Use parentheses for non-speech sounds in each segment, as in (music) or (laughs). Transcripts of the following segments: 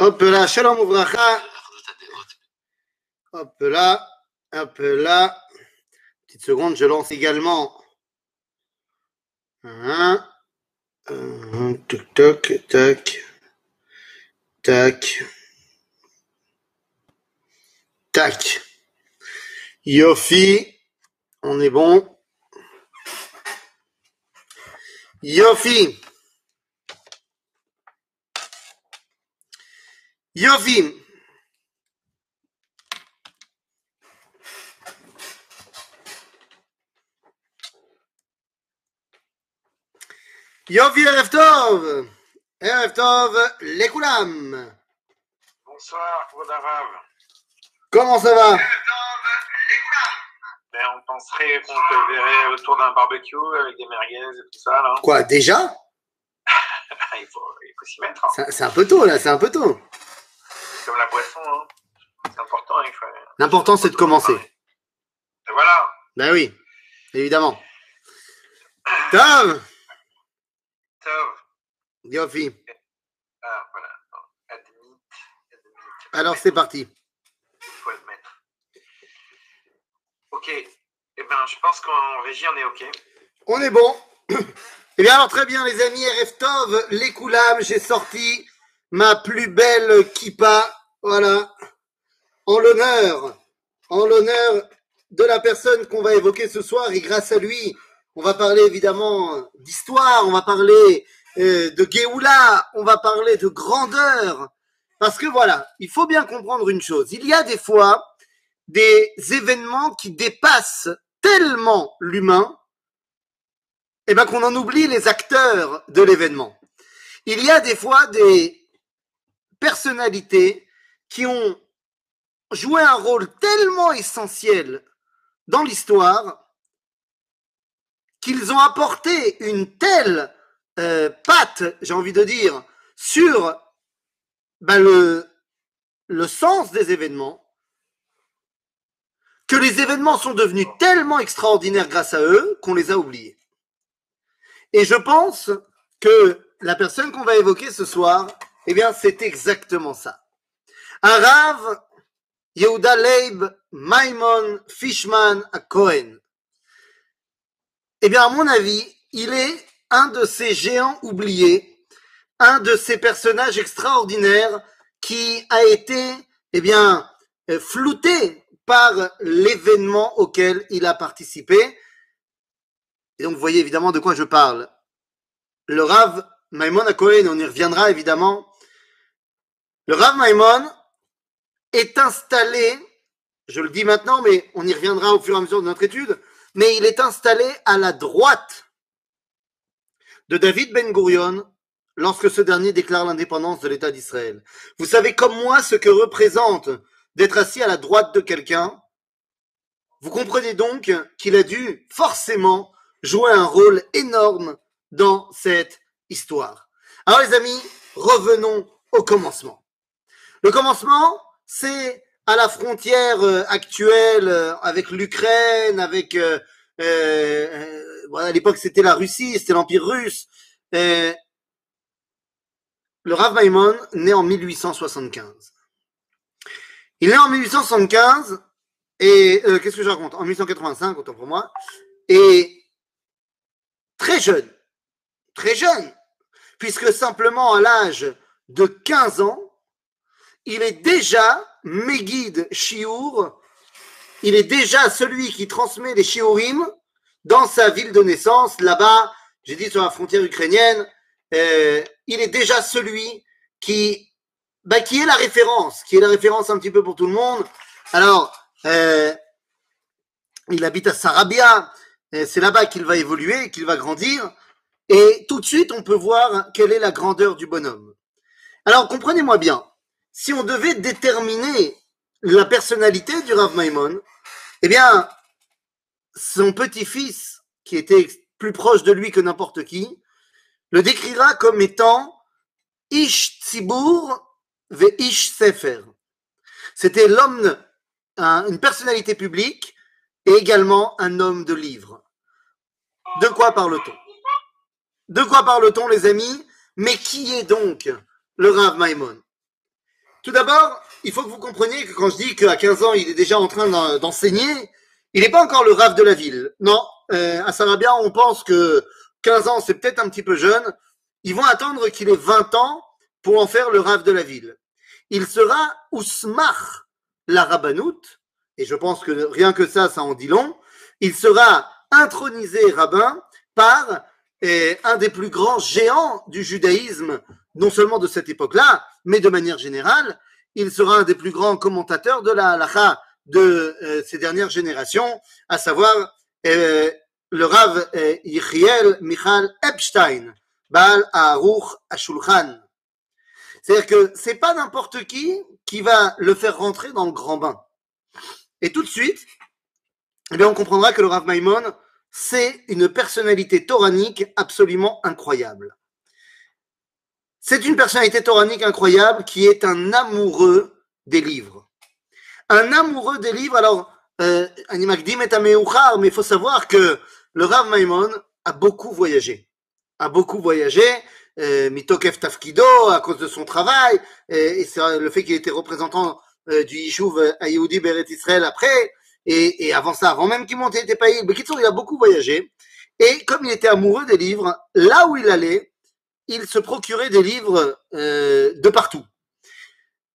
Hop là, shalom ouvracha. Hop là, hop là. Petite seconde, je lance également. Un, un, toc, toc, tac, tac, tac. Yofi, on est bon. Yofi. Yofi. Yofi Erev Tov. Erev Tov, Lekoulam. Bonsoir, Kvoud Arav. Comment ça va? Ben, on penserait qu'on te verrait autour d'un barbecue avec des merguez et tout ça. Là. Quoi, déjà? (laughs) Il faut, s'y mettre. hein. C'est un peu tôt là, c'est un peu tôt. Comme la boisson. Hein. C'est important. Faut... L'important c'est de commencer. Et voilà. Ben oui, évidemment. Tov Tov. Yofi. Ah, voilà. Admit. Admit. Alors c'est parti. Il faut admettre. Ok. Eh ben, je pense qu'en régie, on est ok. On est bon. (clears throat) Eh bien alors très bien les amis, RF Tov, les j'ai sorti ma plus belle kippa, voilà, en l'honneur, en l'honneur de la personne qu'on va évoquer ce soir et grâce à lui, on va parler évidemment d'histoire, on va parler euh, de Géoula, on va parler de grandeur, parce que voilà, il faut bien comprendre une chose, il y a des fois des événements qui dépassent tellement l'humain eh ben, qu'on en oublie les acteurs de l'événement. Il y a des fois des personnalités qui ont joué un rôle tellement essentiel dans l'histoire qu'ils ont apporté une telle euh, patte, j'ai envie de dire, sur ben, le, le sens des événements, que les événements sont devenus tellement extraordinaires grâce à eux qu'on les a oubliés. Et je pense que la personne qu'on va évoquer ce soir, eh bien, c'est exactement ça. Un Rav, Yehuda Leib Maimon Fishman à. Eh bien, à mon avis, il est un de ces géants oubliés, un de ces personnages extraordinaires qui a été, eh bien, euh, flouté par l'événement auquel il a participé. Et donc, vous voyez évidemment de quoi je parle. Le Rav Maimon à Cohen, on y reviendra évidemment. Le Rav Maimon est installé, je le dis maintenant, mais on y reviendra au fur et à mesure de notre étude, mais il est installé à la droite de David Ben Gurion lorsque ce dernier déclare l'indépendance de l'État d'Israël. Vous savez comme moi ce que représente d'être assis à la droite de quelqu'un. Vous comprenez donc qu'il a dû forcément jouer un rôle énorme dans cette histoire. Alors les amis, revenons au commencement. Le commencement, c'est à la frontière euh, actuelle euh, avec l'Ukraine, avec euh, à l'époque c'était la Russie, c'était l'Empire russe. Le Rav Maimon naît en 1875. Il est en 1875 et qu'est-ce que je raconte? En 1885, autant pour moi. Et très jeune, très jeune, puisque simplement à l'âge de 15 ans, il est déjà Megid Shiur, il est déjà celui qui transmet les Shiurim dans sa ville de naissance, là-bas, j'ai dit sur la frontière ukrainienne, euh, il est déjà celui qui, bah, qui est la référence, qui est la référence un petit peu pour tout le monde. Alors, euh, il habite à Sarabia, c'est là-bas qu'il va évoluer, qu'il va grandir, et tout de suite, on peut voir quelle est la grandeur du bonhomme. Alors, comprenez-moi bien, si on devait déterminer la personnalité du Rav Maimon, eh bien, son petit-fils, qui était plus proche de lui que n'importe qui, le décrira comme étant Ish Tzibur ve Ish Sefer. C'était l'homme, un- une personnalité publique et également un homme de livre. De quoi parle-t-on? De quoi parle-t-on, les amis? Mais qui est donc le Rav Maimon? Tout d'abord, il faut que vous compreniez que quand je dis qu'à 15 ans, il est déjà en train d'en- d'enseigner, il n'est pas encore le rave de la ville. Non, euh, à Sarabia, on pense que 15 ans, c'est peut-être un petit peu jeune. Ils vont attendre qu'il ait 20 ans pour en faire le rave de la ville. Il sera Ousmar la rabbanout, et je pense que rien que ça, ça en dit long. Il sera intronisé rabbin par euh, un des plus grands géants du judaïsme, non seulement de cette époque-là, mais de manière générale. Il sera un des plus grands commentateurs de la halakha de euh, ces dernières générations, à savoir euh, le Rav euh, Yechiel Michal Epstein, Baal Aruch Ashulchan. C'est-à-dire que c'est pas n'importe qui qui va le faire rentrer dans le grand bain. Et tout de suite, eh bien, on comprendra que le Rav Maimon, c'est une personnalité toranique absolument incroyable. C'est une personnalité toranique incroyable qui est un amoureux des livres. Un amoureux des livres. Alors, euh, mais il faut savoir que le Rav Maimon a beaucoup voyagé. A beaucoup voyagé. Euh, Mitokef Tafkido, à cause de son travail, euh, et c'est le fait qu'il était représentant euh, du Yishuv à Yehudi Beret Israël après, et, et avant ça, avant même qu'il monte, il était pas il a beaucoup voyagé. Et comme il était amoureux des livres, là où il allait, il se procurait des livres euh, de partout.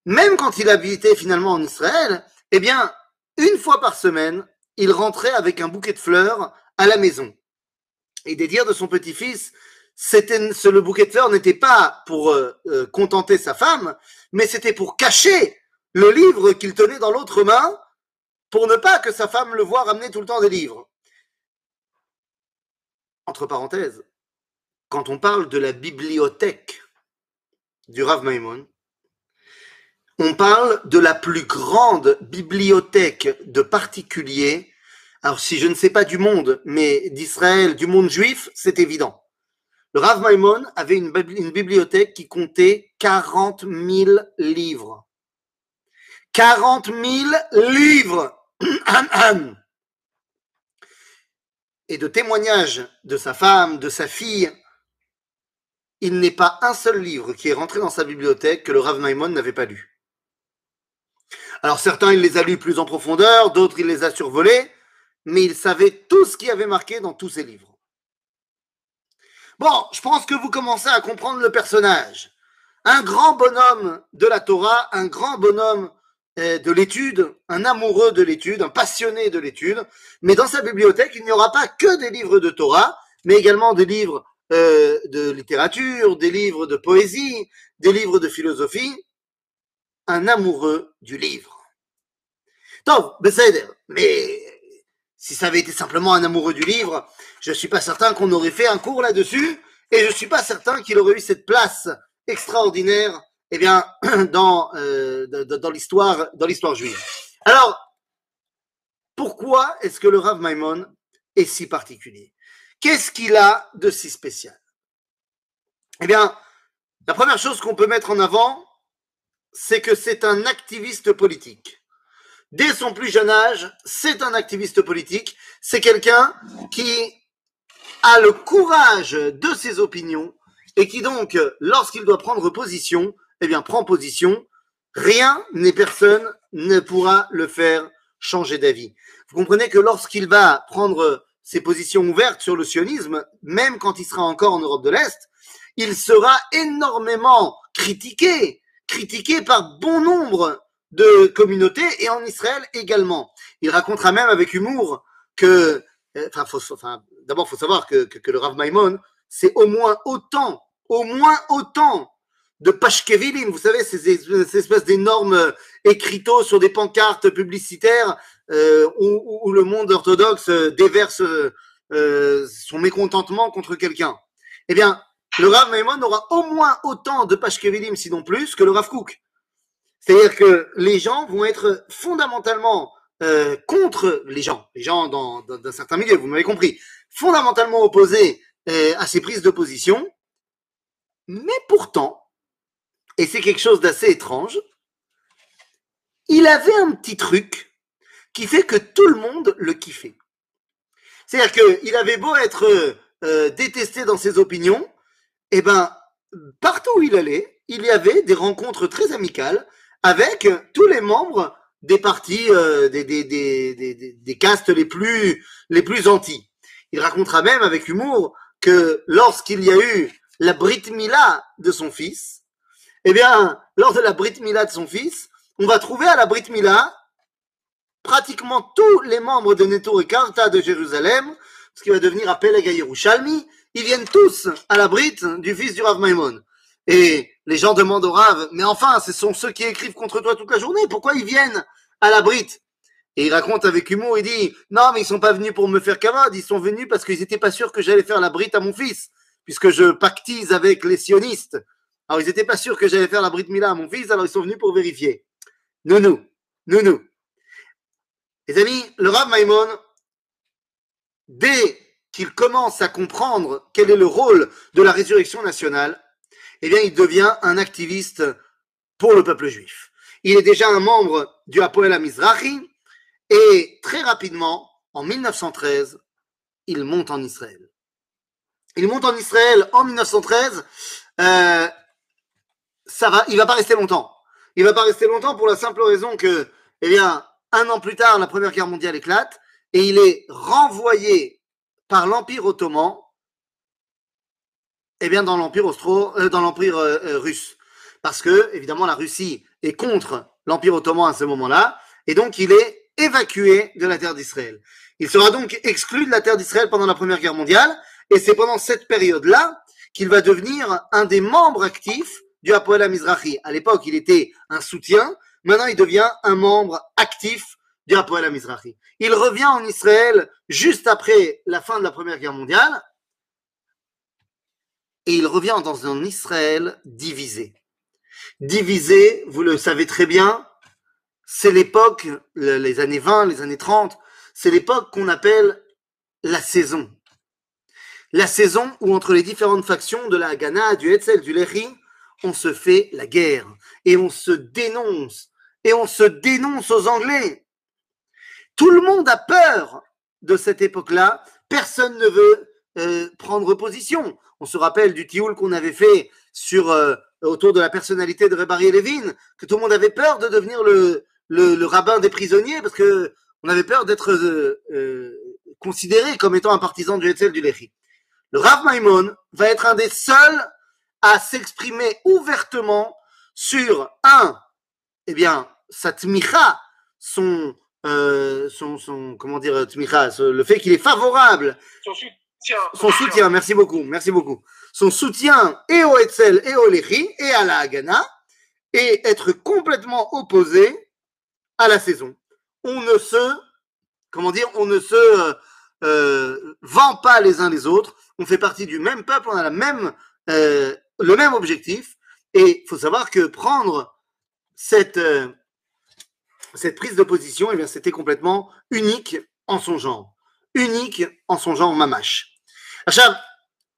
Même quand il habitait finalement en Israël, eh bien, une fois par semaine, il rentrait avec un bouquet de fleurs à la maison. Et des dires de son petit-fils, c'était le bouquet de fleurs n'était pas pour euh, euh, contenter sa femme, mais c'était pour cacher le livre qu'il tenait dans l'autre main, pour ne pas que sa femme le voie ramener tout le temps des livres. Entre parenthèses, quand on parle de la bibliothèque du Rav Maimon, on parle de la plus grande bibliothèque de particuliers. Alors, si je ne sais pas du monde, mais d'Israël, du monde juif, c'est évident. Le Rav Maimon avait une, bibli- une bibliothèque qui comptait 40 000 livres. 40 000 livres. (clears throat) Et de témoignages de sa femme, de sa fille, il n'est pas un seul livre qui est rentré dans sa bibliothèque que le Rav Maimon n'avait pas lu. Alors certains, il les a lus plus en profondeur, d'autres, il les a survolés, mais il savait tout ce qui avait marqué dans tous ses livres. Bon, je pense que vous commencez à comprendre le personnage. Un grand bonhomme de la Torah, un grand bonhomme euh, de l'étude, un amoureux de l'étude, un passionné de l'étude, mais dans sa bibliothèque, il n'y aura pas que des livres de Torah, mais également des livres euh, de littérature, des livres de poésie, des livres de philosophie, un amoureux du livre. Donc, Besséder, mais si ça avait été simplement un amoureux du livre, je ne suis pas certain qu'on aurait fait un cours là-dessus, et je ne suis pas certain qu'il aurait eu cette place extraordinaire eh bien, (clears throat) dans, euh, dans l'histoire juive. Alors, pourquoi est-ce que le Rav Maimon est si particulier? Qu'est-ce qu'il a de si spécial? Eh bien, la première chose qu'on peut mettre en avant, c'est que c'est un activiste politique. Dès son plus jeune âge, c'est un activiste politique. C'est quelqu'un qui a le courage de ses opinions et qui donc, lorsqu'il doit prendre position, eh bien, prend position. Rien ni personne ne pourra le faire changer d'avis. Vous comprenez que lorsqu'il va prendre ses positions ouvertes sur le sionisme, même quand il sera encore en Europe de l'Est, il sera énormément critiqué, critiqué par bon nombre de communautés et en Israël également. Il racontera même avec humour que, enfin, faut, d'abord, faut savoir que, que, le Rav Maimon, c'est au moins autant, au moins autant de Pashkevilim, vous savez, ces, ces espèces d'énormes écriteaux sur des pancartes publicitaires euh, où, où, le monde orthodoxe déverse euh, son mécontentement contre quelqu'un. Eh bien, le Rav Maimon aura au moins autant de Pashkevilim, sinon plus, que le Rav Kook. C'est-à-dire que les gens vont être fondamentalement euh, contre les gens, les gens dans, dans, dans certains milieux, vous m'avez compris, fondamentalement opposés euh, à ces prises de position, mais pourtant, et c'est quelque chose d'assez étrange, il avait un petit truc qui fait que tout le monde le kiffait. C'est-à-dire qu'il avait beau être euh, détesté dans ses opinions, et ben partout où il allait, il y avait des rencontres très amicales avec tous les membres des partis, euh, des, des, des, des, castes les plus, les plus anti. Il racontera même avec humour que lorsqu'il y a eu la Brit Mila de son fils, eh bien, lors de la Brit Mila de son fils, on va trouver à la Brit Mila pratiquement tous les membres de Neto et Karta de Jérusalem, ce qui va devenir à Yerushalmi, ils viennent tous à la Brit du fils du Rav Maimon. Et les gens demandent au Rav, mais enfin, ce sont ceux qui écrivent contre toi toute la journée, pourquoi ils viennent à la Brit Et il raconte avec humour, il dit, non, mais ils sont pas venus pour me faire cavade, ils sont venus parce qu'ils étaient pas sûrs que j'allais faire la Brit à mon fils, puisque je pactise avec les sionistes. Alors ils étaient pas sûrs que j'allais faire la Brit Mila à mon fils, alors ils sont venus pour vérifier. Nounou, nounou. Les amis, le Rav Maimon, dès qu'il commence à comprendre quel est le rôle de la résurrection nationale, eh bien, il devient un activiste pour le peuple juif. Il est déjà un membre du Apoel Mizrahi et très rapidement, en 1913, il monte en Israël. Il monte en Israël en 1913. Euh, ça va, il va pas rester longtemps. Il va pas rester longtemps pour la simple raison que, eh bien, un an plus tard, la Première Guerre mondiale éclate et il est renvoyé par l'Empire ottoman eh bien, dans l'Empire austro, euh, dans l'Empire euh, euh, russe. Parce que, évidemment, la Russie est contre l'Empire ottoman à ce moment-là, et donc il est évacué de la terre d'Israël. Il sera donc exclu de la terre d'Israël pendant la Première Guerre mondiale, et c'est pendant cette période-là qu'il va devenir un des membres actifs du Hapoel Mizrahi. À l'époque, il était un soutien, maintenant il devient un membre actif du Hapoel Mizrahi. Il revient en Israël juste après la fin de la Première Guerre mondiale, et il revient dans un Israël divisé. Divisé, vous le savez très bien, c'est l'époque, les années 20, les années 30, c'est l'époque qu'on appelle la saison. La saison où entre les différentes factions de la Haganah, du Hetzel, du Lehi, on se fait la guerre et on se dénonce et on se dénonce aux Anglais. Tout le monde a peur de cette époque-là. Personne ne veut euh, prendre position. On se rappelle du tioul qu'on avait fait sur euh, autour de la personnalité de Rebari Levin, que tout le monde avait peur de devenir le, le, rabbin des prisonniers parce que on avait peur d'être euh, considéré comme étant un partisan du Hetzel du Lehi. Le Rav Maimon va être un des seuls à s'exprimer ouvertement sur un, eh bien, sa tmicha, son, son, son, comment dire, tmicha, le fait qu'il est favorable son soutien, merci beaucoup, merci beaucoup. Son soutien et au Etzel et au Lechi et à la Hagana et être complètement opposé à la saison. On ne se, comment dire, on ne se euh, euh, vend pas les uns les autres. On fait partie du même peuple, on a la même, euh, le même objectif. Et il faut savoir que prendre cette, cette prise de position, eh c'était complètement unique en son genre. Unique en son genre mamache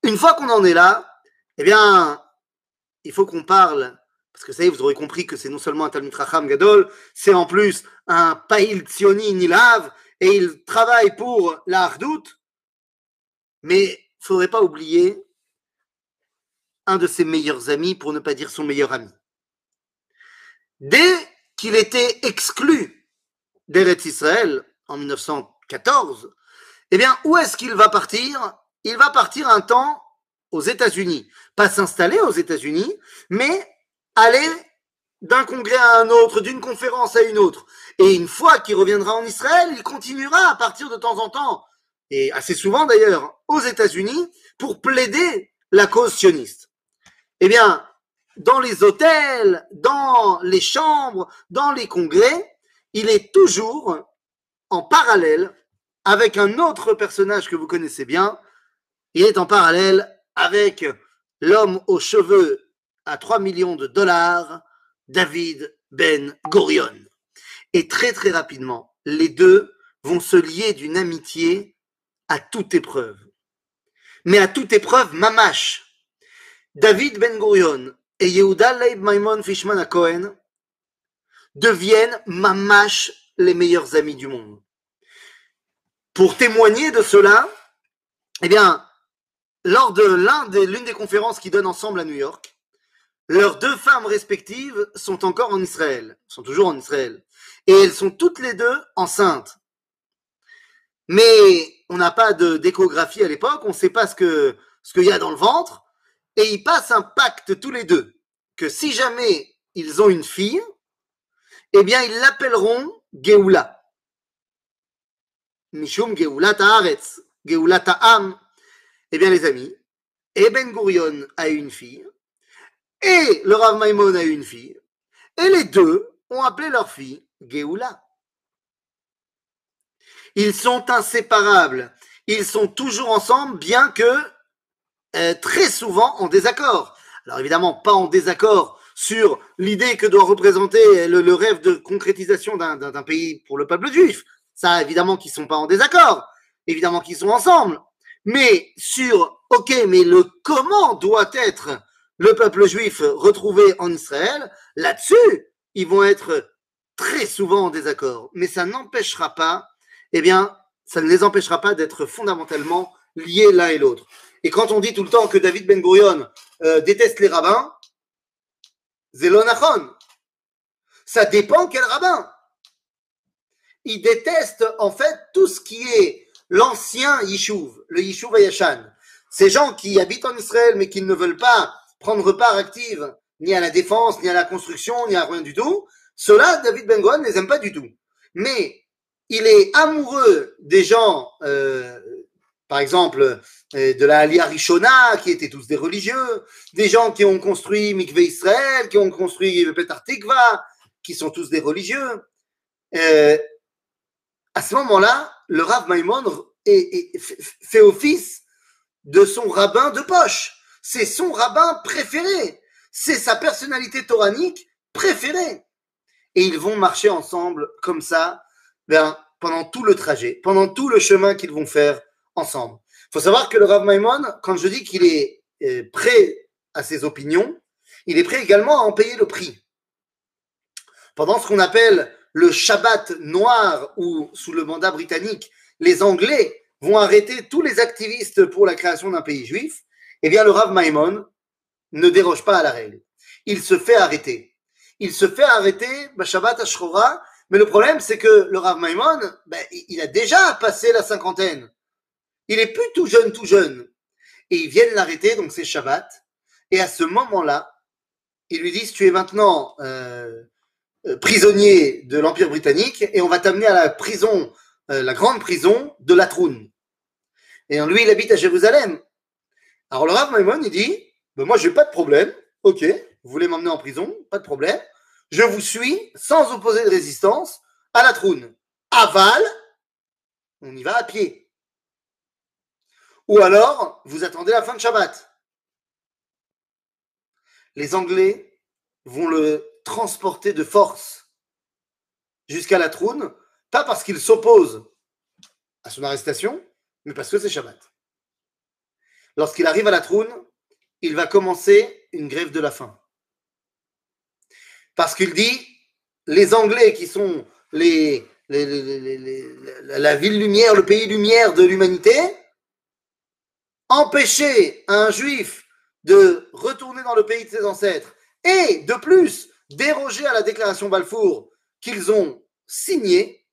une fois qu'on en est là, eh bien, il faut qu'on parle, parce que ça vous aurez compris que c'est non seulement un Talmud Racham Gadol, c'est en plus un Païl Tzioni Nilav, et il travaille pour la mais il ne faudrait pas oublier un de ses meilleurs amis, pour ne pas dire son meilleur ami. Dès qu'il était exclu d'Eretz Israël en 1914, eh bien, où est-ce qu'il va partir? Il va partir un temps aux États-Unis. Pas s'installer aux États-Unis, mais aller d'un congrès à un autre, d'une conférence à une autre. Et une fois qu'il reviendra en Israël, il continuera à partir de temps en temps, et assez souvent d'ailleurs, aux États-Unis, pour plaider la cause sioniste. Eh bien, dans les hôtels, dans les chambres, dans les congrès, il est toujours en parallèle avec un autre personnage que vous connaissez bien, il est en parallèle avec l'homme aux cheveux à 3 millions de dollars, David Ben Gurion. Et très très rapidement, les deux vont se lier d'une amitié à toute épreuve. Mais à toute épreuve, mamache. David Ben Gurion et Yehuda Leib Maimon Fishman Cohen deviennent mamache les meilleurs amis du monde. Pour témoigner de cela, eh bien, lors de l'une des, conférences qu'ils donnent ensemble à New York, leurs deux femmes respectives sont encore en Israël, sont toujours en Israël, et elles sont toutes les deux enceintes. Mais on n'a pas de d'échographie à l'époque, on ne sait pas ce qu'il y a dans le ventre, et ils passent un pacte tous les deux que si jamais ils ont une fille, eh bien ils l'appelleront Geoula. Mishum Geoula Ta'aretz, Geoula Ta'am. Eh bien les amis, Eben Gurion a une fille, et le Rav Maimon a une fille, et les deux ont appelé leur fille Geoula. Ils sont inséparables, ils sont toujours ensemble, bien que euh, très souvent en désaccord. Alors évidemment, pas en désaccord sur l'idée que doit représenter le, le rêve de concrétisation d'un- pays pour le peuple juif. Ça, évidemment qu'ils sont pas en désaccord, évidemment qu'ils sont ensemble. Mais sur, ok, mais le comment doit être le peuple juif retrouvé en Israël, là-dessus, ils vont être très souvent en désaccord. Mais ça n'empêchera pas, eh bien, ça ne les empêchera pas d'être fondamentalement liés l'un et l'autre. Et quand on dit tout le temps que David Ben Gurion euh, déteste les rabbins, Zelonachon, ça dépend quel rabbin. Il déteste en fait tout ce qui est l'ancien Yishuv, le Yishuv Ayashan. Ces gens qui habitent en Israël mais qui ne veulent pas prendre part active ni à la défense, ni à la construction, ni à rien du tout, ceux-là, David Ben Gurion ne les aime pas du tout. Mais il est amoureux des gens, euh, par exemple, euh, de la Aliyah Rishona, qui étaient tous des religieux, des gens qui ont construit Mikveh Israël, qui ont construit Petar Tikva, qui sont tous des religieux. Euh, à ce moment-là, le Rav Maimon fait office de son rabbin de poche. C'est son rabbin préféré. C'est sa personnalité toranique préférée. Et ils vont marcher ensemble comme ça ben, pendant tout le trajet, pendant tout le chemin qu'ils vont faire ensemble. Il faut savoir que le Rav Maimon, quand je dis qu'il est euh, prêt à ses opinions, il est prêt également à en payer le prix. Pendant ce qu'on appelle le Shabbat noir ou sous le mandat britannique, les Anglais vont arrêter tous les activistes pour la création d'un pays juif, eh bien le Rav Maimon ne déroge pas à la règle. Il se fait arrêter. Il se fait arrêter, bah, Shabbat Ashkora, mais le problème c'est que le Rav Maimon, il il a déjà passé la cinquantaine. Il est plus tout jeune, tout jeune. Et ils viennent l'arrêter, donc c'est Shabbat. Et à ce moment-là, ils lui disent, tu es maintenant euh, euh, prisonnier de l'Empire britannique et on va t'amener à la prison, euh, la grande prison de Latroun. Et lui, il habite à Jérusalem. Alors le Rav Maimon, il dit, ben moi, j'ai pas de problème. Ok, vous voulez m'emmener en prison, pas de problème. Je vous suis sans opposer de résistance à Latroun. Aval, on y va à pied. Ou alors, vous attendez la fin de Shabbat. Les Anglais vont le transporter de force jusqu'à la Troune, pas parce qu'il s'oppose à son arrestation, mais parce que c'est Shabbat. Lorsqu'il arrive à la Troune, il va commencer une grève de la faim. Parce qu'il dit, les Anglais qui sont la ville lumière, le pays lumière de l'humanité, empêcher un juif de retourner dans le pays de ses ancêtres et de plus déroger à la déclaration Balfour qu'ils ont signée,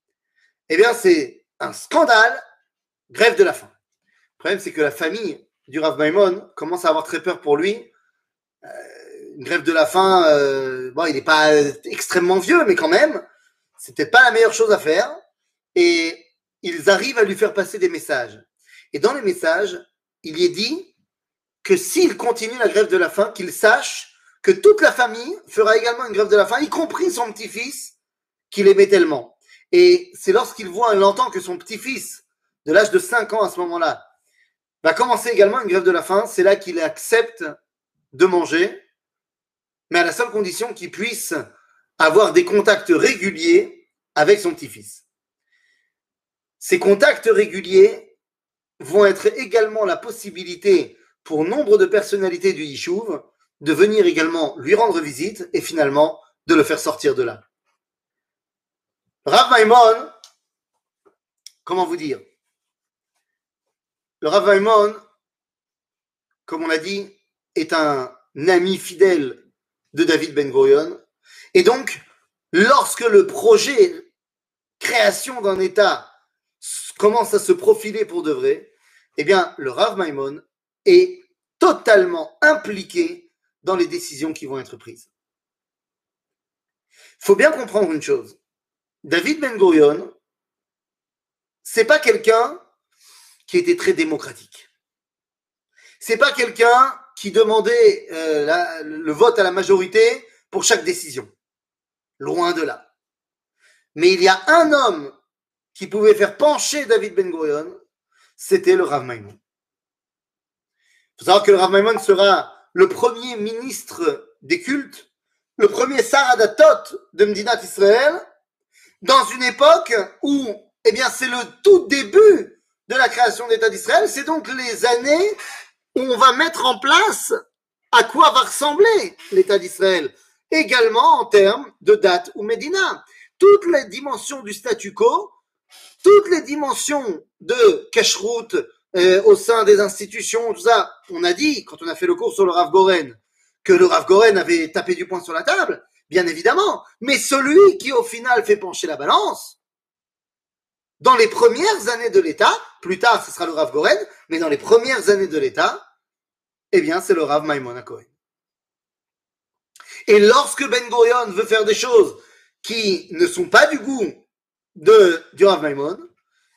eh bien c'est un scandale, grève de la faim. Le problème c'est que la famille du Rav Maimon commence à avoir très peur pour lui. Euh, une grève de la faim, euh, bon, il n'est pas extrêmement vieux, mais quand même, c'était pas la meilleure chose à faire. Et ils arrivent à lui faire passer des messages. Et dans les messages, il y est dit que s'il continue la grève de la faim, qu'il sache que toute la famille fera également une grève de la faim, y compris son petit-fils, qu'il aimait tellement. Et c'est lorsqu'il voit, il entend que son petit-fils, de l'âge de 5 ans à ce moment-là, va commencer également une grève de la faim, c'est là qu'il accepte de manger, mais à la seule condition qu'il puisse avoir des contacts réguliers avec son petit-fils. Ces contacts réguliers vont être également la possibilité pour nombre de personnalités du Yishuv de venir également lui rendre visite et finalement de le faire sortir de là. Rav Maimon, comment vous dire? Le Rav Maimon, comme on l'a dit, est un ami fidèle de David Ben Gurion. Et donc, lorsque le projet création d'un État commence à se profiler pour de vrai, eh bien, le Rav Maimon est totalement impliqué dans les décisions qui vont être prises. Il faut bien comprendre une chose. David Ben Gurion, c'est pas quelqu'un qui était très démocratique. C'est pas quelqu'un qui demandait euh, le vote à la majorité pour chaque décision. Loin de là. Mais il y a un homme qui pouvait faire pencher David Ben Gurion, c'était le Rav Maimon. Il faut savoir que le Rav Maimon sera le premier ministre des cultes, le premier Saradatot de Mdinat Israël, dans une époque où, eh bien, c'est le tout début de la création d'État d'Israël. C'est donc les années où on va mettre en place à quoi va ressembler l'État d'Israël, également en termes de date ou Médina. Toutes les dimensions du statu quo, toutes les dimensions de cache-route euh, au sein des institutions, tout ça. On a dit, quand on a fait le cours sur le Rav Goren, que le Rav Goren avait tapé du poing sur la table, bien évidemment. Mais celui qui, au final, fait pencher la balance, dans les premières années de l'État, plus tard ce sera le Rav Goren, mais dans les premières années de l'État, eh bien c'est le Rav Maimon Cohen. Et lorsque Ben Gurion veut faire des choses qui ne sont pas du goût de, du Rav Maimon,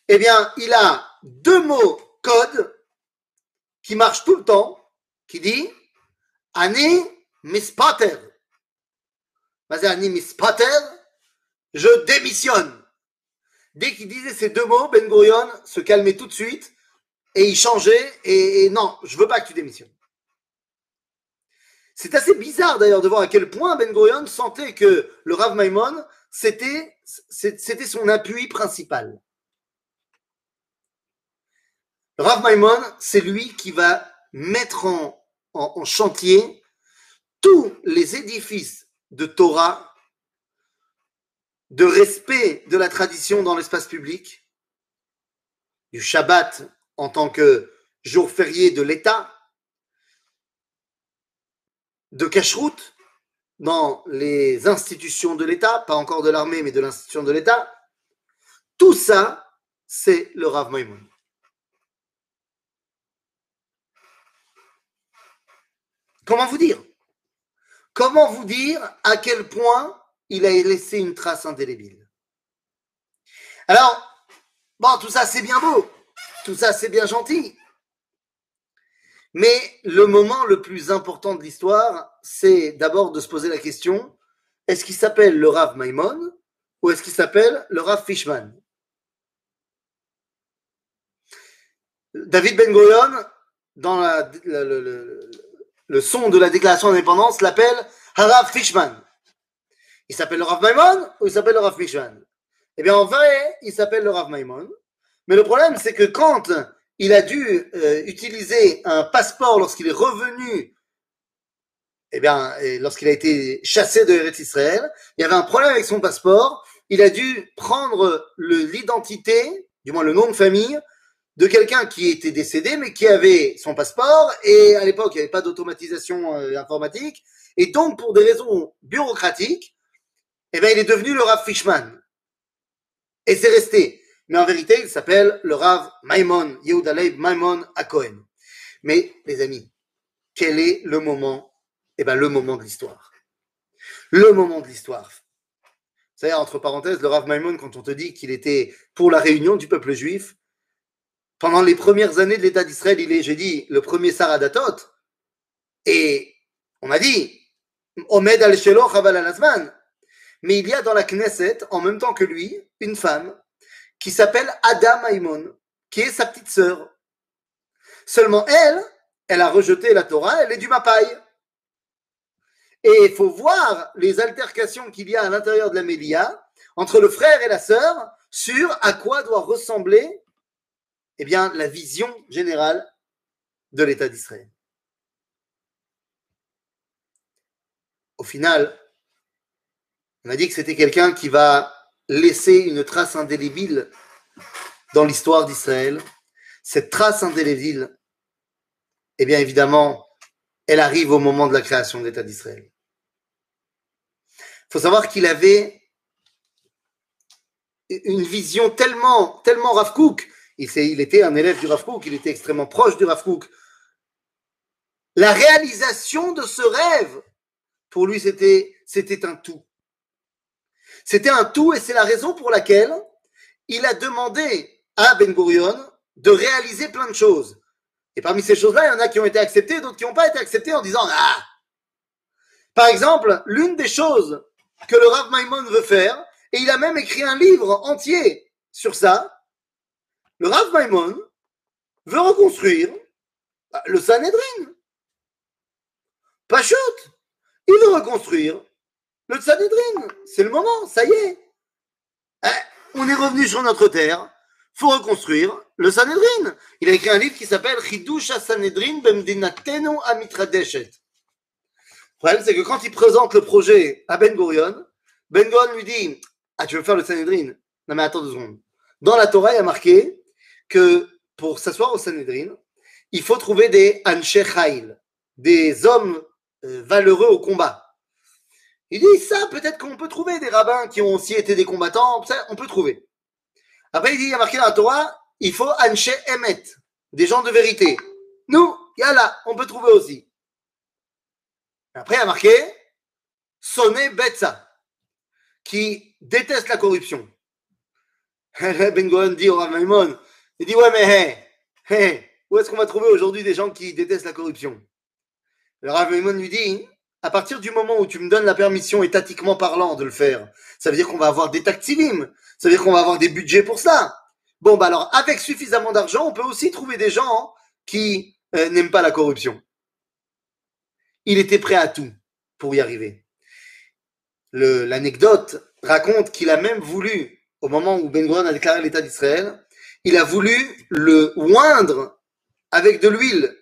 eh bien il a deux mots code qui marchent tout le temps, qui dit Ani mispater. Ani mispater, je démissionne. Dès qu'il disait ces deux mots, Ben Gurion se calmait tout de suite et il changeait et, non, je veux pas que tu démissionnes. C'est assez bizarre d'ailleurs de voir à quel point Ben Gurion sentait que le Rav Maimon, c'était, son appui principal. Rav Maimon, c'est lui qui va mettre en, en chantier tous les édifices de Torah de respect de la tradition dans l'espace public, du Shabbat en tant que jour férié de l'État, de cacheroute dans les institutions de l'État, pas encore de l'armée, mais de l'institution de l'État. Tout ça, c'est le Rav Maimon. Comment vous dire? Comment vous dire à quel point il a laissé une trace indélébile? Alors, bon, tout ça c'est bien beau, tout ça c'est bien gentil, mais le moment le plus important de l'histoire, c'est d'abord de se poser la question, est-ce qu'il s'appelle le Rav Maimon ou est-ce qu'il s'appelle le Rav Fishman? David Ben Gurion, dans le, son de la déclaration d'indépendance, l'appelle Harav Fishman. Il s'appelle le Rav Maimon ou il s'appelle le Rav Mishwan Eh bien, en vrai, il s'appelle le Rav Maimon. Mais le problème, c'est que quand il a dû euh, utiliser un passeport lorsqu'il est revenu, eh bien, lorsqu'il a été chassé de Eretz Israël, il y avait un problème avec son passeport. Il a dû prendre l'identité, du moins le nom de famille, de quelqu'un qui était décédé, mais qui avait son passeport. Et à l'époque, il n'y avait pas d'automatisation euh, informatique. Et donc, pour des raisons bureaucratiques, eh bien, il est devenu le Rav Fishman. Et c'est resté. Mais en vérité, il s'appelle le Rav Maimon, Yehuda Leib Maimon Akohen. Mais, les amis, quel est le moment? Eh bien, le moment de l'histoire. Le moment de l'histoire. C'est entre parenthèses, le Rav Maimon, quand on te dit qu'il était pour la réunion du peuple juif, pendant les premières années de l'État d'Israël, il est, j'ai dit, le premier Saradatot. Et on a dit, Omed al-Shelo Chaval al mais il y a dans la Knesset, en même temps que lui, une femme qui s'appelle Ada Maimon, qui est sa petite sœur. Seulement elle, elle a rejeté la Torah, elle est du Mapaï. Et il faut voir les altercations qu'il y a à l'intérieur de la Mélia entre le frère et la sœur sur à quoi doit ressembler eh bien, la vision générale de l'État d'Israël. Au final, on a dit que c'était quelqu'un qui va laisser une trace indélébile dans l'histoire d'Israël. Cette trace indélébile, eh bien évidemment, elle arrive au moment de la création de l'État d'Israël. faut savoir qu'il avait une vision tellement, tellement Rav. Il, il était un élève du Rav Kook, il était extrêmement proche du Rav Kook. La réalisation de ce rêve, pour lui, c'était un tout. C'était un tout et c'est la raison pour laquelle il a demandé à Ben Gurion de réaliser plein de choses. Et parmi ces choses-là, il y en a qui ont été acceptées, d'autres qui n'ont pas été acceptées en disant Ah Par exemple, l'une des choses que le Rav Maimon veut faire, et il a même écrit un livre entier sur ça, le Rav Maimon veut reconstruire le Sanhedrin. Pas chute Il veut reconstruire le Sanhedrin. C'est le moment, ça y est. Eh, on est revenu sur notre terre faut reconstruire le Sanhedrin. Il a écrit un livre qui s'appelle Chidush Sanhedrin Bemdinatenu Amitradeshet. Le problème, c'est que quand il présente le projet à Ben Gurion, Ben Gurion lui dit Ah, tu veux faire le Sanhedrin Non, mais attends deux secondes. Dans la Torah, il y a marqué que pour s'asseoir au Sanhedrin, il faut trouver des Anshe des hommes euh, valeureux au combat. Il dit ça, peut-être qu'on peut trouver des rabbins qui ont aussi été des combattants, ça, on peut trouver. Après, il dit, il y a marqué dans la Torah, il faut Anche Emet, des gens de vérité. Nous, là, on peut trouver aussi. Après, il y a marqué Sonné Betsa, qui déteste la corruption. (laughs) ben Gohan dit au Maimon, il dit, ouais, mais hé, où est-ce qu'on va trouver aujourd'hui des gens qui détestent la corruption? Le Rav Maimon lui dit, à partir du moment où tu me donnes la permission étatiquement parlant de le faire, ça veut dire qu'on va avoir des tactilim, ça veut dire qu'on va avoir des budgets pour ça. Bon, bah alors, avec suffisamment d'argent, on peut aussi trouver des gens qui euh, n'aiment pas la corruption. Il était prêt à tout pour y arriver. L'anecdote raconte qu'il a même voulu, au moment où Ben Gurion a déclaré l'État d'Israël, il a voulu le oindre avec de l'huile.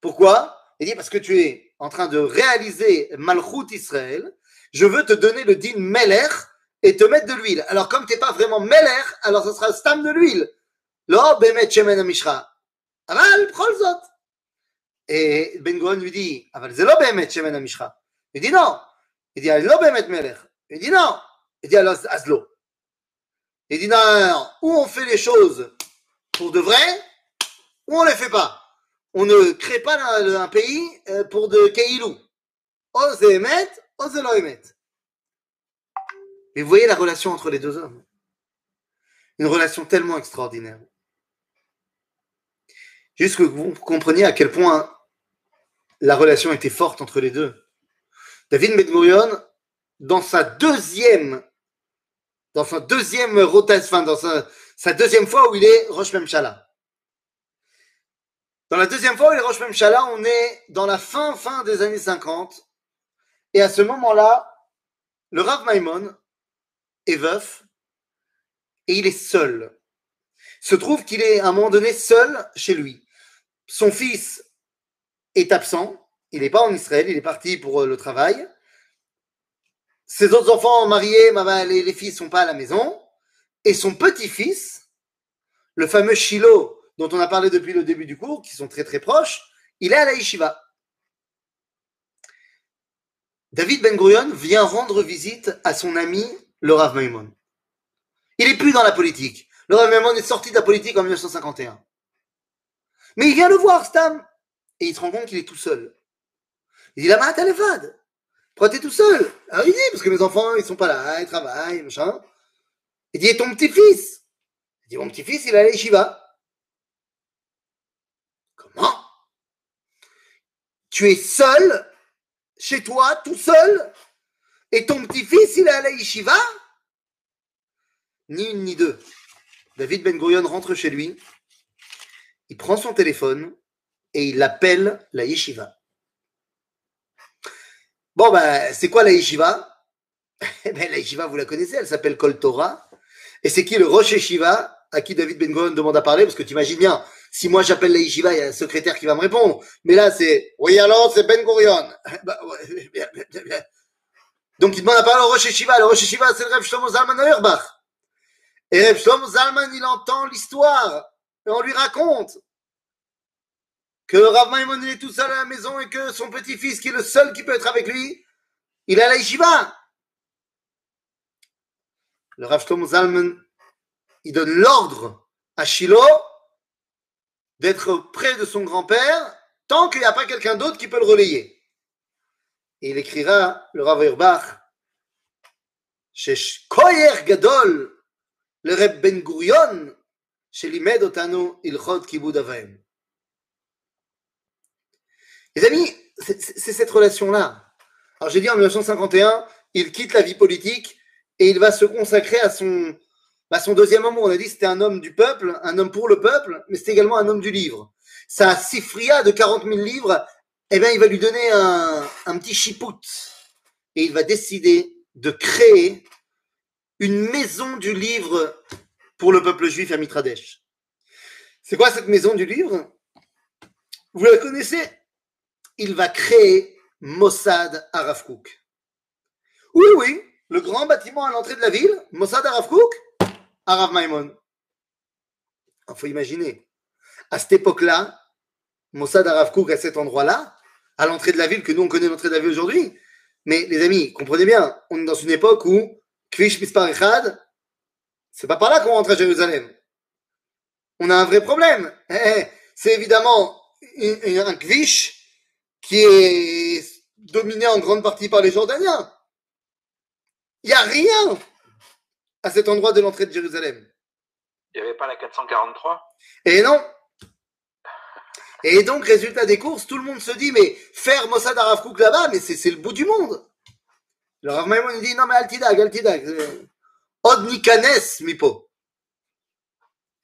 Pourquoi? Il dit parce que tu es en train de réaliser Malchut Israël, je veux te donner le din Meler et te mettre de l'huile. Alors, comme tu n'es pas vraiment Meler, alors ce sera stam de l'huile. Lo bemet shemen amishra. Aval, zot. Et Ben Gohan lui dit, aval, c'est lo bemet shemen amishra. Il dit non. Il dit, lo bemet Meler. Il dit non. Il dit, alors, azlo. Il dit non, non, non, Ou on fait les choses pour de vrai, ou on ne les fait pas? On ne crée pas un, pays euh, pour de Keilou. Ose émet, ose. Mais vous voyez la relation entre les deux hommes. Une relation tellement extraordinaire. Juste que vous compreniez à quel point la relation était forte entre les deux. David Medmourion, dans sa deuxième, dans sa deuxième rotation, dans sa, deuxième fois où il est Roche Memchala. Dans la deuxième fois Roche Memchala, on est dans la fin, fin des années 50. Et à ce moment-là, le Rav Maimon est veuf et il est seul. Se trouve qu'il est à un moment donné seul chez lui. Son fils est absent, il n'est pas en Israël, il est parti pour euh, le travail. Ses autres enfants mariés, les, les filles ne sont pas à la maison. Et son petit-fils, le fameux Shiloh, dont on a parlé depuis le début du cours, qui sont très très proches, il est à la yeshiva. David Ben Gurion vient rendre visite à son ami le Rav Maimon. Il n'est plus dans la politique. Le Rav Maimon est sorti de la politique en 1951. Mais il vient le voir, Stam. Et il se rend compte qu'il est tout seul. Il dit, là-bas, t'as. Pourquoi t'es tout seul? Alors il dit, parce que mes enfants, ils sont pas là, ils travaillent, machin. Il dit, et ton petit-fils? Il dit, mon petit-fils, il est à. Comment Tu es seul, chez toi, tout seul, et ton petit-fils, il est à la yeshiva? Ni une ni deux. David Ben Gurion rentre chez lui, il prend son téléphone et il appelle la yeshiva. Bon, ben, c'est quoi la yeshiva? (laughs) Eh ben, La yeshiva, vous la connaissez, elle s'appelle Kol Torah. Et c'est qui le Rosh Yeshiva à qui David Ben Gurion demande à parler? Parce que tu imagines bien, si moi j'appelle la yeshiva, il y a un secrétaire qui va me répondre. Mais là, c'est Oui, alors, c'est Ben Gurion. (laughs) Bah, donc il demande à parler au Rosh Hashiva. Le Rosh c'est le Reb Shlomo Zalman. Et Reb Shlomo Zalman, il entend l'histoire. Et on lui raconte que Rav Maimon est tout seul à la maison et que son petit-fils, qui est le seul qui peut être avec lui, il est à la yeshiva. le Rav Shlomo Zalman, il donne l'ordre à Shiloh d'être près de son grand-père tant qu'il n'y a pas quelqu'un d'autre qui peut le relayer. Et il écrira, le Rav Erbach, chez Koyer Gadol, le Reb Ben Gurion, Limed Otanu Ilchot Kibud Avaim. Les amis, c'est cette relation-là. Alors j'ai dit en 1951, il quitte la vie politique et il va se consacrer à son, à son deuxième amour. On a dit c'était un homme du peuple, un homme pour le peuple, mais c'était également un homme du livre. Sa sifria de 40 000 livres, eh bien, il va lui donner un, un petit chipout et il va décider de créer une maison du livre pour le peuple juif à Mitradesh. C'est quoi cette maison du livre? Vous la connaissez? Il va créer Mossad Arav Oui, oui, le grand bâtiment à l'entrée de la ville, Mossad Arav Arav Maimon. Il faut imaginer, à cette époque-là, Mossad Arav à cet endroit-là, à l'entrée de la ville, que nous on connaît l'entrée de la ville aujourd'hui, mais les amis, comprenez bien, on est dans une époque où Kvish Mispar Echad, c'est pas par là qu'on rentre à Jérusalem. On a un vrai problème. Eh, eh, c'est évidemment un Kvish qui est dominé en grande partie par les Jordaniens. Il n'y a rien à cet endroit de l'entrée de Jérusalem. Il n'y avait pas la 443 Et non. Et donc, résultat des courses, tout le monde se dit, mais faire Mossad Arafkouk là-bas, mais c'est le bout du monde. Le Rav dit, non mais Altidag, Altidag. Od Nikanes, Mipo.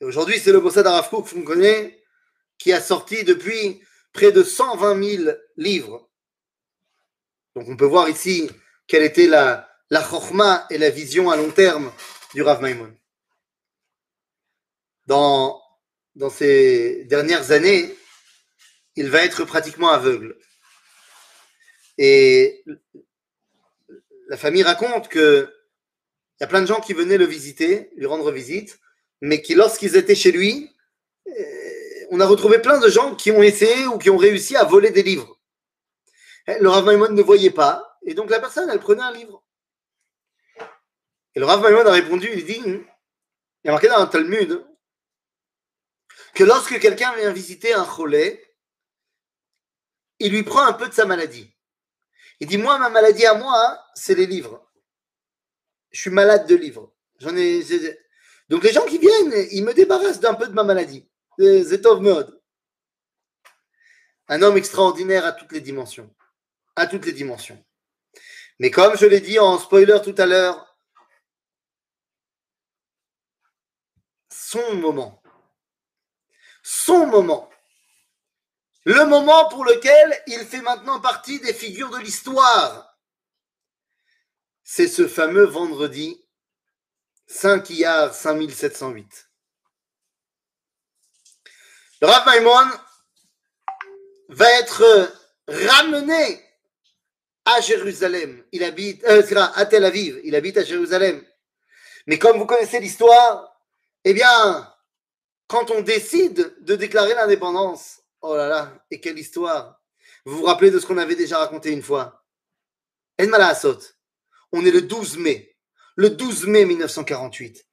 Et aujourd'hui, c'est le Mossad Arafkouk qu'on connaît, qui a sorti depuis près de 120 000 livres. Donc on peut voir ici quelle était la, la chorma et la vision à long terme du Rav Maimon. Dans, dans ces dernières années, il va être pratiquement aveugle. Et la famille raconte que il y a plein de gens qui venaient le visiter, lui rendre visite, mais qui, lorsqu'ils étaient chez lui, on a retrouvé plein de gens qui ont essayé ou qui ont réussi à voler des livres. Le Rav Maimon ne voyait pas, et donc la personne, elle prenait un livre. Et le Rav Maimon a répondu, il dit, il y a marqué dans un Talmud que lorsque quelqu'un vient visiter un cholet, il lui prend un peu de sa maladie. Il dit, moi, ma maladie à moi, c'est les livres. Je suis malade de livres. Donc les gens qui viennent, ils me débarrassent d'un peu de ma maladie. Zetov Meod. Un homme extraordinaire à toutes les dimensions. À toutes les dimensions. Mais comme je l'ai dit en spoiler tout à l'heure, son moment, son moment, le moment pour lequel il fait maintenant partie des figures de l'histoire, c'est ce fameux vendredi 5 Iyar 5708. Le Rav Maimon va être ramené à Jérusalem. Il habite, euh, à Tel Aviv. Il habite à Jérusalem. Mais comme vous connaissez l'histoire, eh bien, quand on décide de déclarer l'indépendance, oh là là, et quelle histoire Vous vous rappelez de ce qu'on avait déjà raconté une fois? En Malasot. On est le 12 mai. Le 12 mai 1948.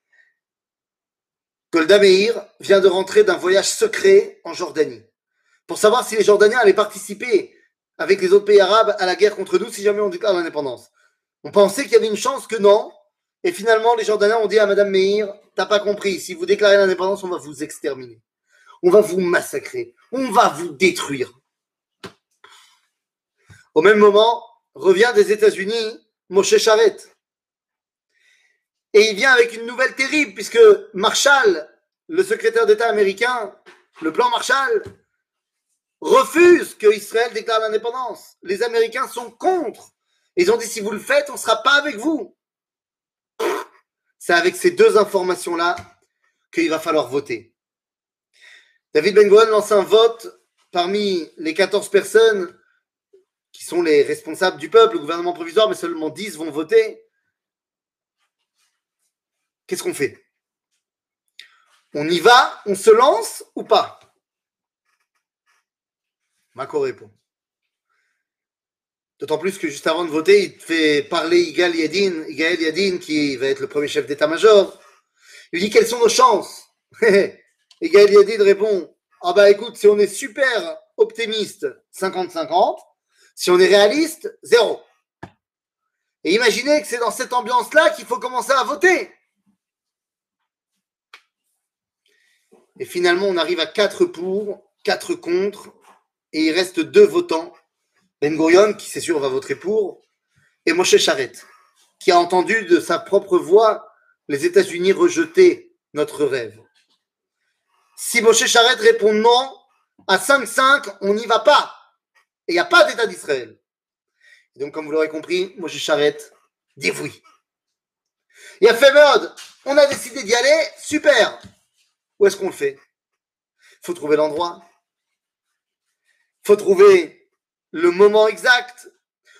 Golda Meir vient de rentrer d'un voyage secret en Jordanie pour savoir si les Jordaniens allaient participer avec les autres pays arabes à la guerre contre nous si jamais on déclare l'indépendance. On pensait qu'il y avait une chance que non. Et finalement, les Jordaniens ont dit à Madame Meir, t'as pas compris, si vous déclarez l'indépendance, on va vous exterminer. On va vous massacrer. On va vous détruire. Au même moment, revient des États-Unis Moshe Charette. Et il vient avec une nouvelle terrible, puisque Marshall, le secrétaire d'État américain, le plan Marshall, refuse que Israël déclare l'indépendance. Les Américains sont contre. Ils ont dit si vous le faites, on ne sera pas avec vous. C'est avec ces deux informations-là qu'il va falloir voter. David Ben Gurion lance un vote parmi les 14 personnes qui sont les responsables du peuple, le gouvernement provisoire, mais seulement 10 vont voter. Qu'est-ce qu'on fait? On y va? On se lance ou pas? Mako répond. D'autant plus que juste avant de voter, il te fait parler Igal Yadin, Igael Yadin, qui va être le premier chef d'état-major. Il lui dit quelles sont nos chances? (laughs) Igael Yadin répond Ah bah écoute, si on est super optimiste, 50-50. Si on est réaliste, zéro. Et imaginez que c'est dans cette ambiance-là qu'il faut commencer à voter. Et finalement, on arrive à 4 pour, 4 contre, et il reste deux votants. Ben Gurion, qui c'est sûr va voter pour, et Moshe Charette, qui a entendu de sa propre voix les États-Unis rejeter notre rêve. Si Moshe Charette répond non, à 5-5, on n'y va pas. Et il n'y a pas d'État d'Israël. Donc, comme vous l'aurez compris, Moshe Charette dit oui. Il a fait mode, on a décidé d'y aller, super. Où est-ce qu'on le fait? Il faut trouver l'endroit. Il faut trouver le moment exact.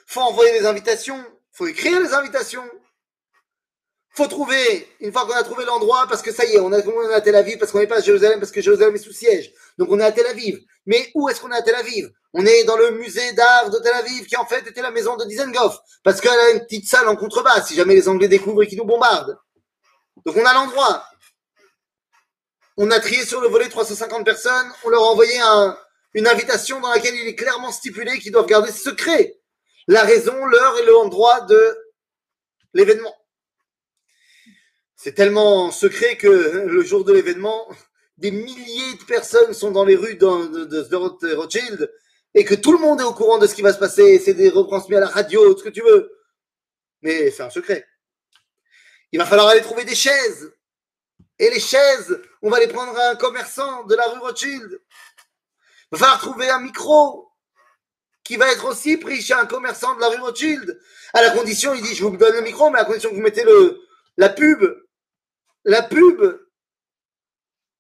Faut envoyer des invitations. Faut écrire les invitations. Faut trouver, une fois qu'on a trouvé l'endroit, parce que ça y est, on, a, on est à Tel Aviv, parce qu'on n'est pas à Jérusalem, parce que Jérusalem est sous siège. Donc on est à Tel Aviv. Mais où est-ce qu'on est à Tel Aviv? On est dans le musée d'art de Tel Aviv, qui en fait était la maison de Dizengoff, parce qu'elle a une petite salle en contrebas, si jamais les Anglais découvrent et qu'ils nous bombardent. Donc on a l'endroit. On a trié sur le volet 350 personnes, on leur a envoyé une invitation dans laquelle il est clairement stipulé qu'ils doivent garder secret la raison, l'heure et l'endroit de l'événement. C'est tellement secret que le jour de l'événement, des milliers de personnes sont dans les rues de, Rothschild et que tout le monde est au courant de ce qui va se passer, c'est des retransmis à la radio, ce que tu veux. Mais c'est un secret. Il va falloir aller trouver des chaises et les chaises, on va les prendre à un commerçant de la rue Rothschild. Va falloir trouver un micro qui va être aussi pris chez un commerçant de la rue Rothschild. À la condition, il dit, je vous donne le micro, mais à condition que vous mettez le, la pub, la pub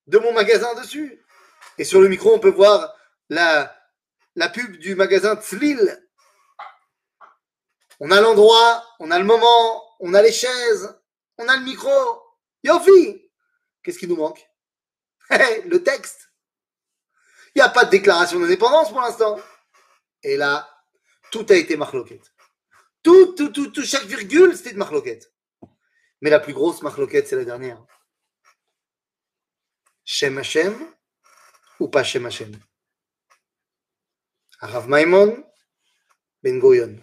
de mon magasin dessus. Et sur le micro, on peut voir la, la pub du magasin Tzlil. On a l'endroit, on a le moment, on a les chaises, on a le micro. Yofi Qu'est-ce qui nous manque? (laughs) Le texte. Il n'y a pas de déclaration d'indépendance pour l'instant. Et là, tout a été marloquette. Tout, tout, tout, tout, chaque virgule, c'était de marloquette. Mais la plus grosse marloquette, c'est la dernière. Shem Hashem ou pas Shem Hashem? Arav Maimon, Ben Goyon.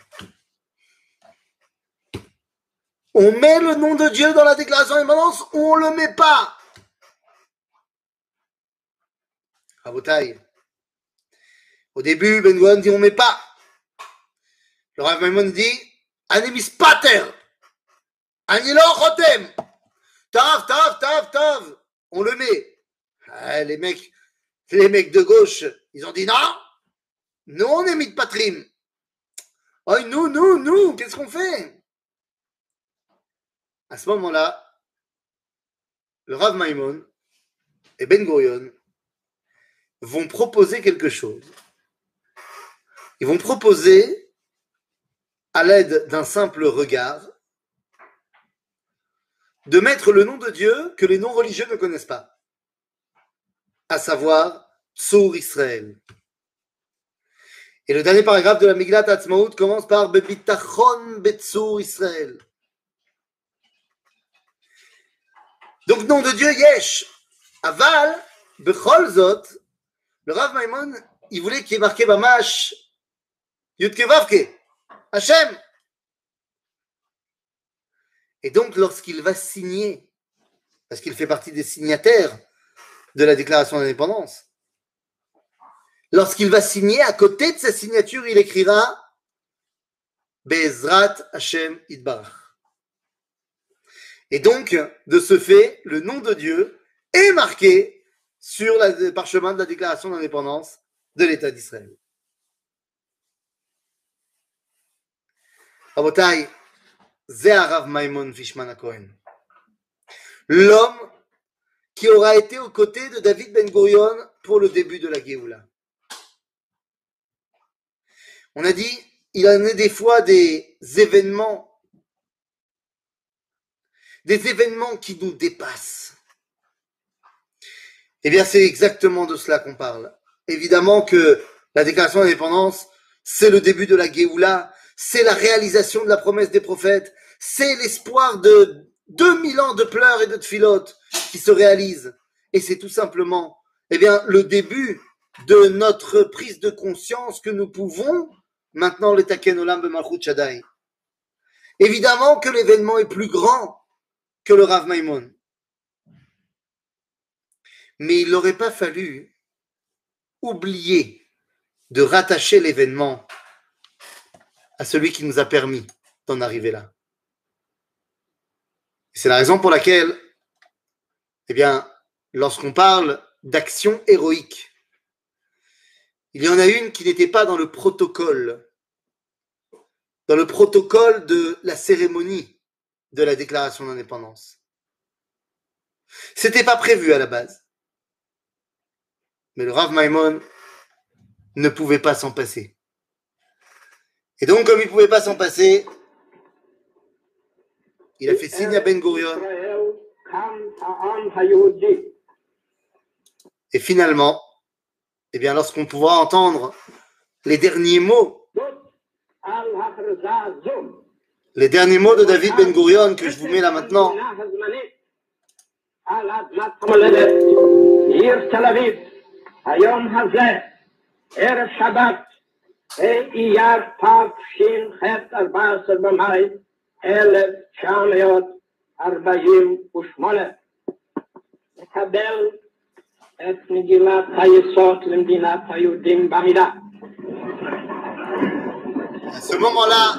On met le nom de Dieu dans la déclaration d'indépendance ou on ne le met pas? Au début, Ben Gohan dit on met pas. Le Rav Maimon dit Anemis pater. Anilo chotem. Tav, tav, tav, tav. On le met. Ah, les mecs, les mecs de gauche, ils ont dit non. Nous, on est mis de patrim. Oh, nous, nous, nous, qu'est-ce qu'on fait? À ce moment-là, le Rav Maimon et Ben Gurion vont proposer quelque chose. Ils vont proposer, à l'aide d'un simple regard, de mettre le nom de Dieu que les non-religieux ne connaissent pas, à savoir Tsour Israël. Et le dernier paragraphe de la Miglat Atzmaout commence par Bebitachon Betsur Israël. Donc, nom de Dieu, Yesh. Aval, Bechol Zot, le Rav Maimon, il voulait qu'il y ait marqué Bamash, Yudke Vavke, Hachem. Et donc, lorsqu'il va signer, parce qu'il fait partie des signataires de la déclaration d'indépendance, lorsqu'il va signer, à côté de sa signature, il écrira Bezrat Hashem Idbarach. Et donc, de ce fait, le nom de Dieu est marqué sur le parchemin de la déclaration d'indépendance de l'État d'Israël. Maimon Fishman. L'homme qui aura été aux côtés de David Ben Gurion pour le début de la Géoula. On a dit, il en est des fois des événements, des événements qui nous dépassent. Eh bien, c'est exactement de cela qu'on parle. Évidemment que la déclaration d'indépendance, c'est le début de la Géoula, c'est la réalisation de la promesse des prophètes, c'est l'espoir de 2000 ans de pleurs et de tfilotes qui se réalisent. Et c'est tout simplement, eh bien, le début de notre prise de conscience que nous pouvons maintenant le Taken Olam. Évidemment que l'événement est plus grand que le Rav Maimon. Mais il n'aurait pas fallu oublier de rattacher l'événement à celui qui nous a permis d'en arriver là. C'est la raison pour laquelle, eh bien, lorsqu'on parle d'action héroïque, il y en a une qui n'était pas dans le protocole, dans le protocole de la cérémonie de la déclaration d'indépendance. C'était pas prévu à la base. Mais le Rav Maimon ne pouvait pas s'en passer. Et donc, comme il ne pouvait pas s'en passer, il a fait signe à Ben Gurion. Et finalement, eh bien, lorsqu'on pourra entendre les derniers mots, les derniers mots de David Ben Gurion que je vous mets là maintenant, היום הזה, ערב שבת, אייר תש"ח, 14 במאי 1948, לקבל את מגילת היסוד למדינת היהודים במידה. À ce moment-là,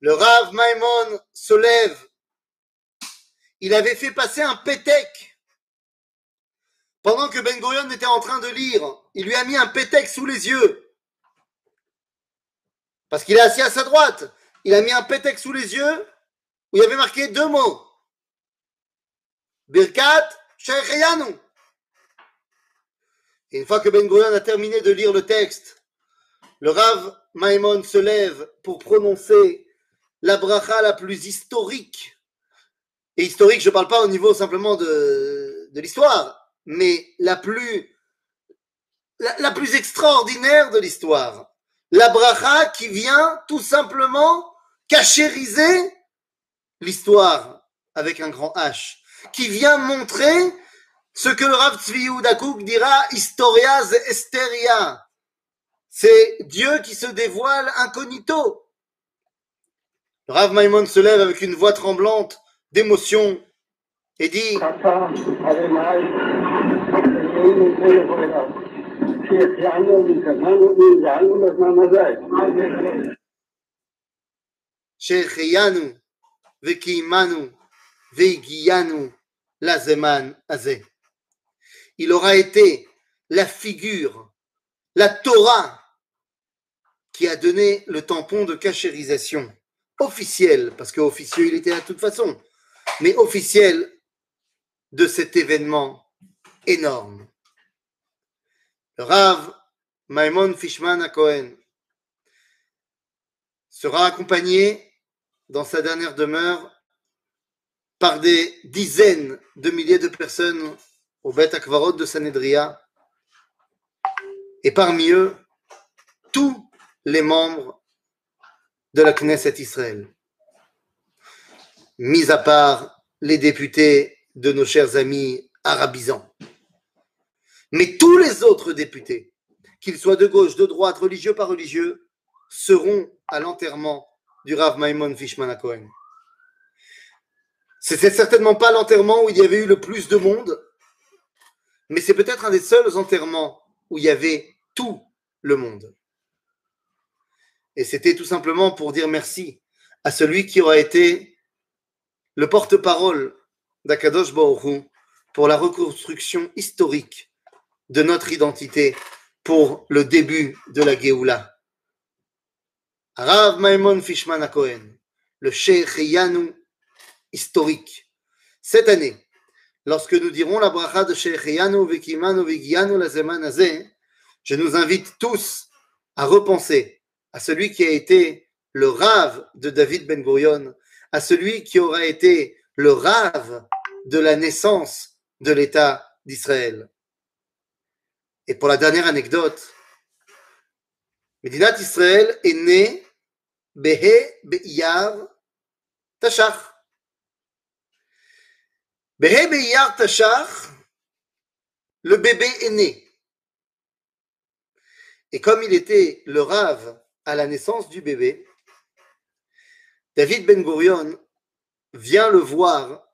le Rav Maimon se lève. Il avait fait passer un pétec pendant que Ben Gurion était en train de lire, il lui a mis un pétec sous les yeux. Parce qu'il est assis à sa droite. Il a mis un pétec sous les yeux où il avait marqué deux mots. Birkat Sheikhayanu. Et une fois que Ben Gurion a terminé de lire le texte, le Rav Maimon se lève pour prononcer la bracha la plus historique. Et historique, je ne parle pas au niveau simplement de l'histoire, mais la plus, extraordinaire de l'histoire. La bracha qui vient tout simplement cachériser l'histoire avec un grand H, qui vient montrer ce que le Rav Tzvi dira historia esteria. C'est Dieu qui se dévoile incognito. Le Rav Maimon se lève avec une voix tremblante d'émotion et dit Il aura été la figure, la Torah, qui a donné le tampon de cachérisation officiel, parce qu'officieux il était à toute façon, mais officiel de cet événement énorme. Rav Maimon Fishman Cohen sera accompagné dans sa dernière demeure par des dizaines de milliers de personnes au Bet Akvarot de Sanedria et parmi eux tous les membres de la Knesset Israël, mis à part les députés de nos chers amis arabisants. Mais tous les autres députés, qu'ils soient de gauche, de droite, religieux, pas religieux, seront à l'enterrement du Rav Maimon Fishman Cohen. C'était certainement pas l'enterrement où il y avait eu le plus de monde, mais c'est peut-être un des seuls enterrements où il y avait tout le monde. Et c'était tout simplement pour dire merci à celui qui aura été le porte-parole d'Akadosh Baruch pour la reconstruction historique de notre identité pour le début de la Géoula. Rav Maimon Fishman Cohen, le Sheikh historique. Cette année, lorsque nous dirons la bracha de Sheikh Yanu Vekimanu Vegianu la je nous invite tous à repenser à celui qui a été le Rav de David Ben Gurion, à celui qui aura été le Rav de la naissance de l'État d'Israël. Et pour la dernière anecdote, Médinat Israël est né Behe Be'iyar Tashach. Behe Be'iyar Tashach, le bébé est né. Et comme il était le rave à la naissance du bébé, David Ben Gurion vient le voir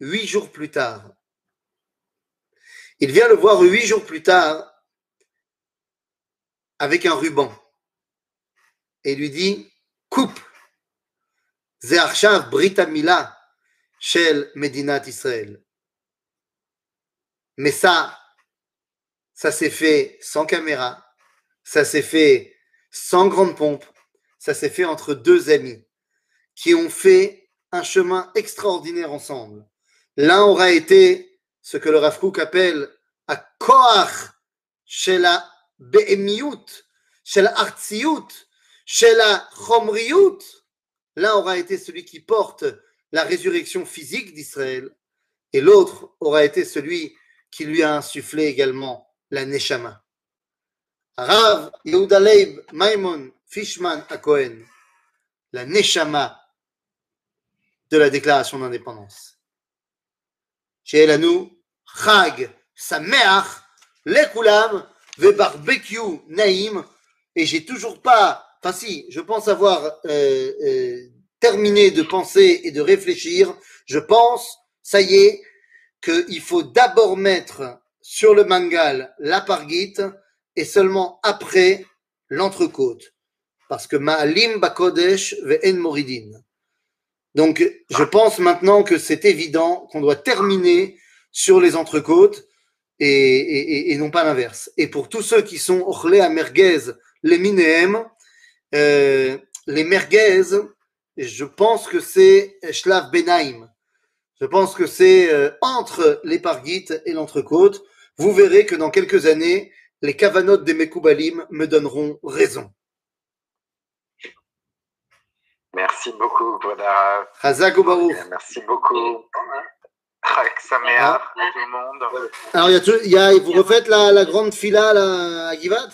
huit jours plus tard. Il vient le voir huit jours plus tard avec un ruban et lui dit Coupe, Ze'arshav Brita Mila Shel Medinat Israël. Mais ça, ça s'est fait sans caméra, ça s'est fait sans grande pompe, ça s'est fait entre deux amis qui ont fait un chemin extraordinaire ensemble. L'un aura été ce que le Rav appelle à behemiyut, chez la artsiyut, chez la chomriyut. L'un aura été celui qui porte la résurrection physique d'Israël et l'autre aura été celui qui lui a insufflé également la neshama. Rav Yehuda Leib Maimon Fishman Akohen, la neshama de la déclaration d'indépendance. Chez Elanou, Chag, Sameach, Lekulam, Ve barbecue Naïm, et j'ai toujours pas, enfin si, je pense avoir euh, euh, terminé de penser et de réfléchir, je pense, ça y est, qu'il faut d'abord mettre sur le mangal la parguite et seulement après l'entrecôte. Parce que Ma'alim Bakodesh ve'en Moridin. Donc, je pense maintenant que c'est évident qu'on doit terminer sur les entrecôtes et, non pas l'inverse. Et pour tous ceux qui sont ochlé à merguez, les minéem, euh, les merguez, je pense que c'est shlav benaim. Je pense que c'est euh, entre les parguites et l'entrecôte. Vous verrez que dans quelques années, les cavanotes des Mekoubalim me donneront raison. Merci beaucoup. Hazak Merci beaucoup. Chak Sameach à tout le monde. Alors, il y a, il y a, vous refaites la, la grande fila là, à Givat?